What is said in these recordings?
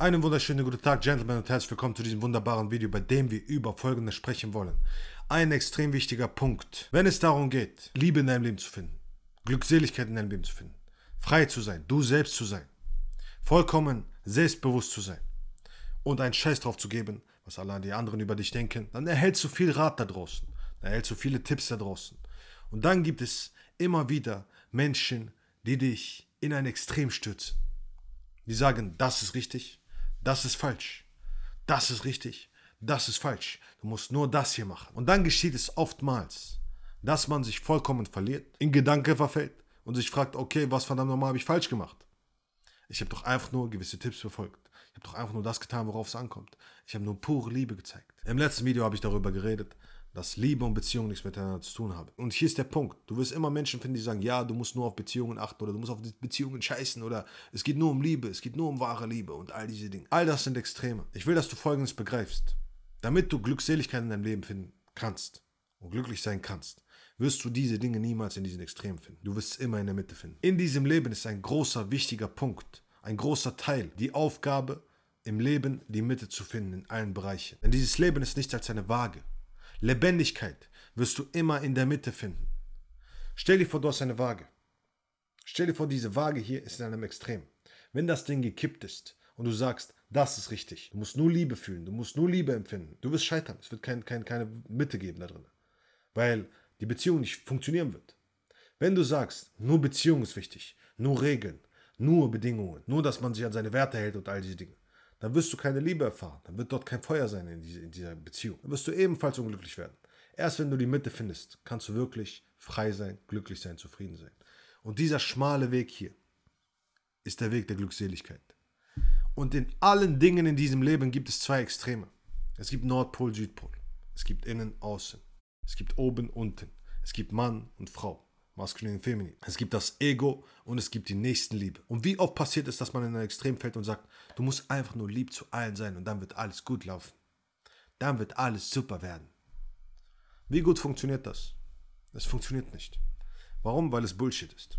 Einen wunderschönen guten Tag, Gentlemen, und herzlich willkommen zu diesem wunderbaren Video, bei dem wir über Folgendes sprechen wollen. Ein extrem wichtiger Punkt, wenn es darum geht, Liebe in deinem Leben zu finden, Glückseligkeit in deinem Leben zu finden, frei zu sein, du selbst zu sein, vollkommen selbstbewusst zu sein und einen Scheiß drauf zu geben, was alle die anderen über dich denken, dann erhältst du viel Rat da draußen, dann erhältst du viele Tipps da draußen. Und dann gibt es immer wieder Menschen, die dich in ein Extrem stürzen. Die sagen, das ist richtig, das ist falsch, das ist richtig, das ist falsch. Du musst nur das hier machen. Und dann geschieht es oftmals, dass man sich vollkommen verliert, in Gedanken verfällt und sich fragt, okay, was verdammt nochmal habe ich falsch gemacht? Ich habe doch einfach nur gewisse Tipps befolgt. Ich habe doch einfach nur das getan, worauf es ankommt. Ich habe nur pure Liebe gezeigt. Im letzten Video habe ich darüber geredet, dass Liebe und Beziehung nichts miteinander zu tun haben. Und hier ist der Punkt. Du wirst immer Menschen finden, die sagen, ja, du musst nur auf Beziehungen achten oder du musst auf Beziehungen scheißen oder es geht nur um Liebe, es geht nur um wahre Liebe und all diese Dinge. All das sind Extreme. Ich will, dass du Folgendes begreifst. Damit du Glückseligkeit in deinem Leben finden kannst und glücklich sein kannst, wirst du diese Dinge niemals in diesen Extremen finden. Du wirst es immer in der Mitte finden. In diesem Leben ist ein großer, wichtiger Punkt, ein großer Teil, die Aufgabe, im Leben die Mitte zu finden in allen Bereichen. Denn dieses Leben ist nichts als eine Waage. Lebendigkeit wirst du immer in der Mitte finden. Stell dir vor, du hast eine Waage. Stell dir vor, diese Waage hier ist in einem Extrem. Wenn das Ding gekippt ist und du sagst, das ist richtig, du musst nur Liebe fühlen, du musst nur Liebe empfinden, du wirst scheitern. Es wird kein, kein, keine Mitte geben da drin. Weil die Beziehung nicht funktionieren wird. Wenn du sagst, nur Beziehung ist wichtig, nur Regeln, nur Bedingungen, nur dass man sich an seine Werte hält und all diese Dinge, dann wirst du keine Liebe erfahren. Dann wird dort kein Feuer sein in, diese, in dieser Beziehung. Dann wirst du ebenfalls unglücklich werden. Erst wenn du die Mitte findest, kannst du wirklich frei sein, glücklich sein, zufrieden sein. Und dieser schmale Weg hier ist der Weg der Glückseligkeit. Und in allen Dingen in diesem Leben gibt es zwei Extreme. Es gibt Nordpol, Südpol. Es gibt innen, außen. Es gibt oben, unten. Es gibt Mann und Frau maskulin und feminin. Es gibt das Ego und es gibt die Nächstenliebe. Und wie oft passiert es, dass man in ein Extrem fällt und sagt, du musst einfach nur lieb zu allen sein und dann wird alles gut laufen. Dann wird alles super werden. Wie gut funktioniert das? Es funktioniert nicht. Warum? Weil es Bullshit ist.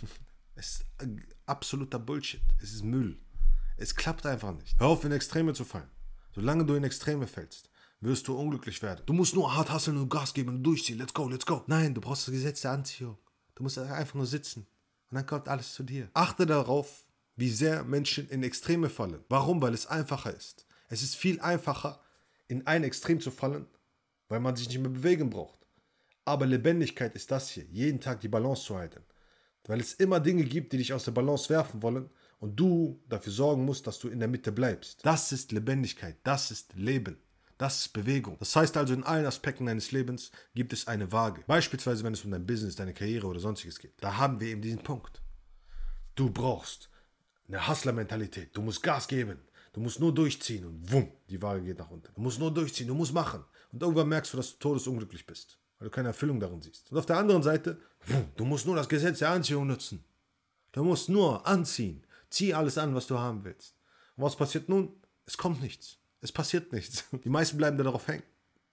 es ist absoluter Bullshit. Es ist Müll. Es klappt einfach nicht. Hör auf, in Extreme zu fallen. Solange du in Extreme fällst, wirst du unglücklich werden. Du musst nur hart hasseln und Gas geben und durchziehen. Let's go, let's go. Nein, du brauchst das Gesetz der Anziehung. Du musst einfach nur sitzen. Und dann kommt alles zu dir. Achte darauf, wie sehr Menschen in Extreme fallen. Warum? Weil es einfacher ist. Es ist viel einfacher, in ein Extrem zu fallen, weil man sich nicht mehr bewegen braucht. Aber Lebendigkeit ist das hier, jeden Tag die Balance zu halten. Weil es immer Dinge gibt, die dich aus der Balance werfen wollen und du dafür sorgen musst, dass du in der Mitte bleibst. Das ist Lebendigkeit, das ist Leben. Das ist Bewegung. Das heißt also, in allen Aspekten deines Lebens gibt es eine Waage. Beispielsweise, wenn es um dein Business, deine Karriere oder sonstiges geht. Da haben wir eben diesen Punkt. Du brauchst eine Hustler-Mentalität. Du musst Gas geben. Du musst nur durchziehen und wumm, die Waage geht nach unten. Du musst nur durchziehen, du musst machen. Und irgendwann merkst du, dass du todesunglücklich bist, weil du keine Erfüllung darin siehst. Und auf der anderen Seite, wumm, du musst nur das Gesetz der Anziehung nutzen. Du musst nur anziehen. Zieh alles an, was du haben willst. Und was passiert nun? Es kommt nichts. Es passiert nichts. Die meisten bleiben da darauf hängen.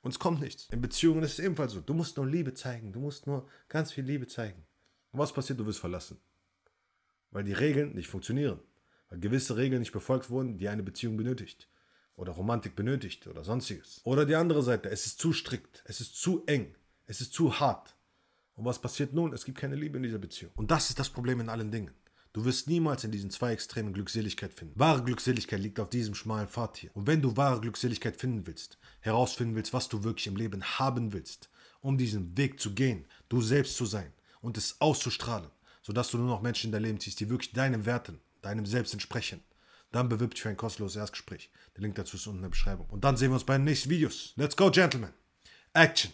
Und es kommt nichts. In Beziehungen ist es ebenfalls so. Du musst nur Liebe zeigen. Du musst nur ganz viel Liebe zeigen. Und was passiert? Du wirst verlassen. Weil die Regeln nicht funktionieren. Weil gewisse Regeln nicht befolgt wurden, die eine Beziehung benötigt. Oder Romantik benötigt oder sonstiges. Oder die andere Seite. Es ist zu strikt. Es ist zu eng. Es ist zu hart. Und was passiert nun? Es gibt keine Liebe in dieser Beziehung. Und das ist das Problem in allen Dingen. Du wirst niemals in diesen zwei Extremen Glückseligkeit finden. Wahre Glückseligkeit liegt auf diesem schmalen Pfad hier. Und wenn du wahre Glückseligkeit finden willst, herausfinden willst, was du wirklich im Leben haben willst, um diesen Weg zu gehen, du selbst zu sein und es auszustrahlen, sodass du nur noch Menschen in dein Leben ziehst, die wirklich deinen Werten, deinem Selbst entsprechen, dann bewirb dich für ein kostenloses Erstgespräch. Der Link dazu ist unten in der Beschreibung. Und dann sehen wir uns bei den nächsten Videos. Let's go, Gentlemen. Action.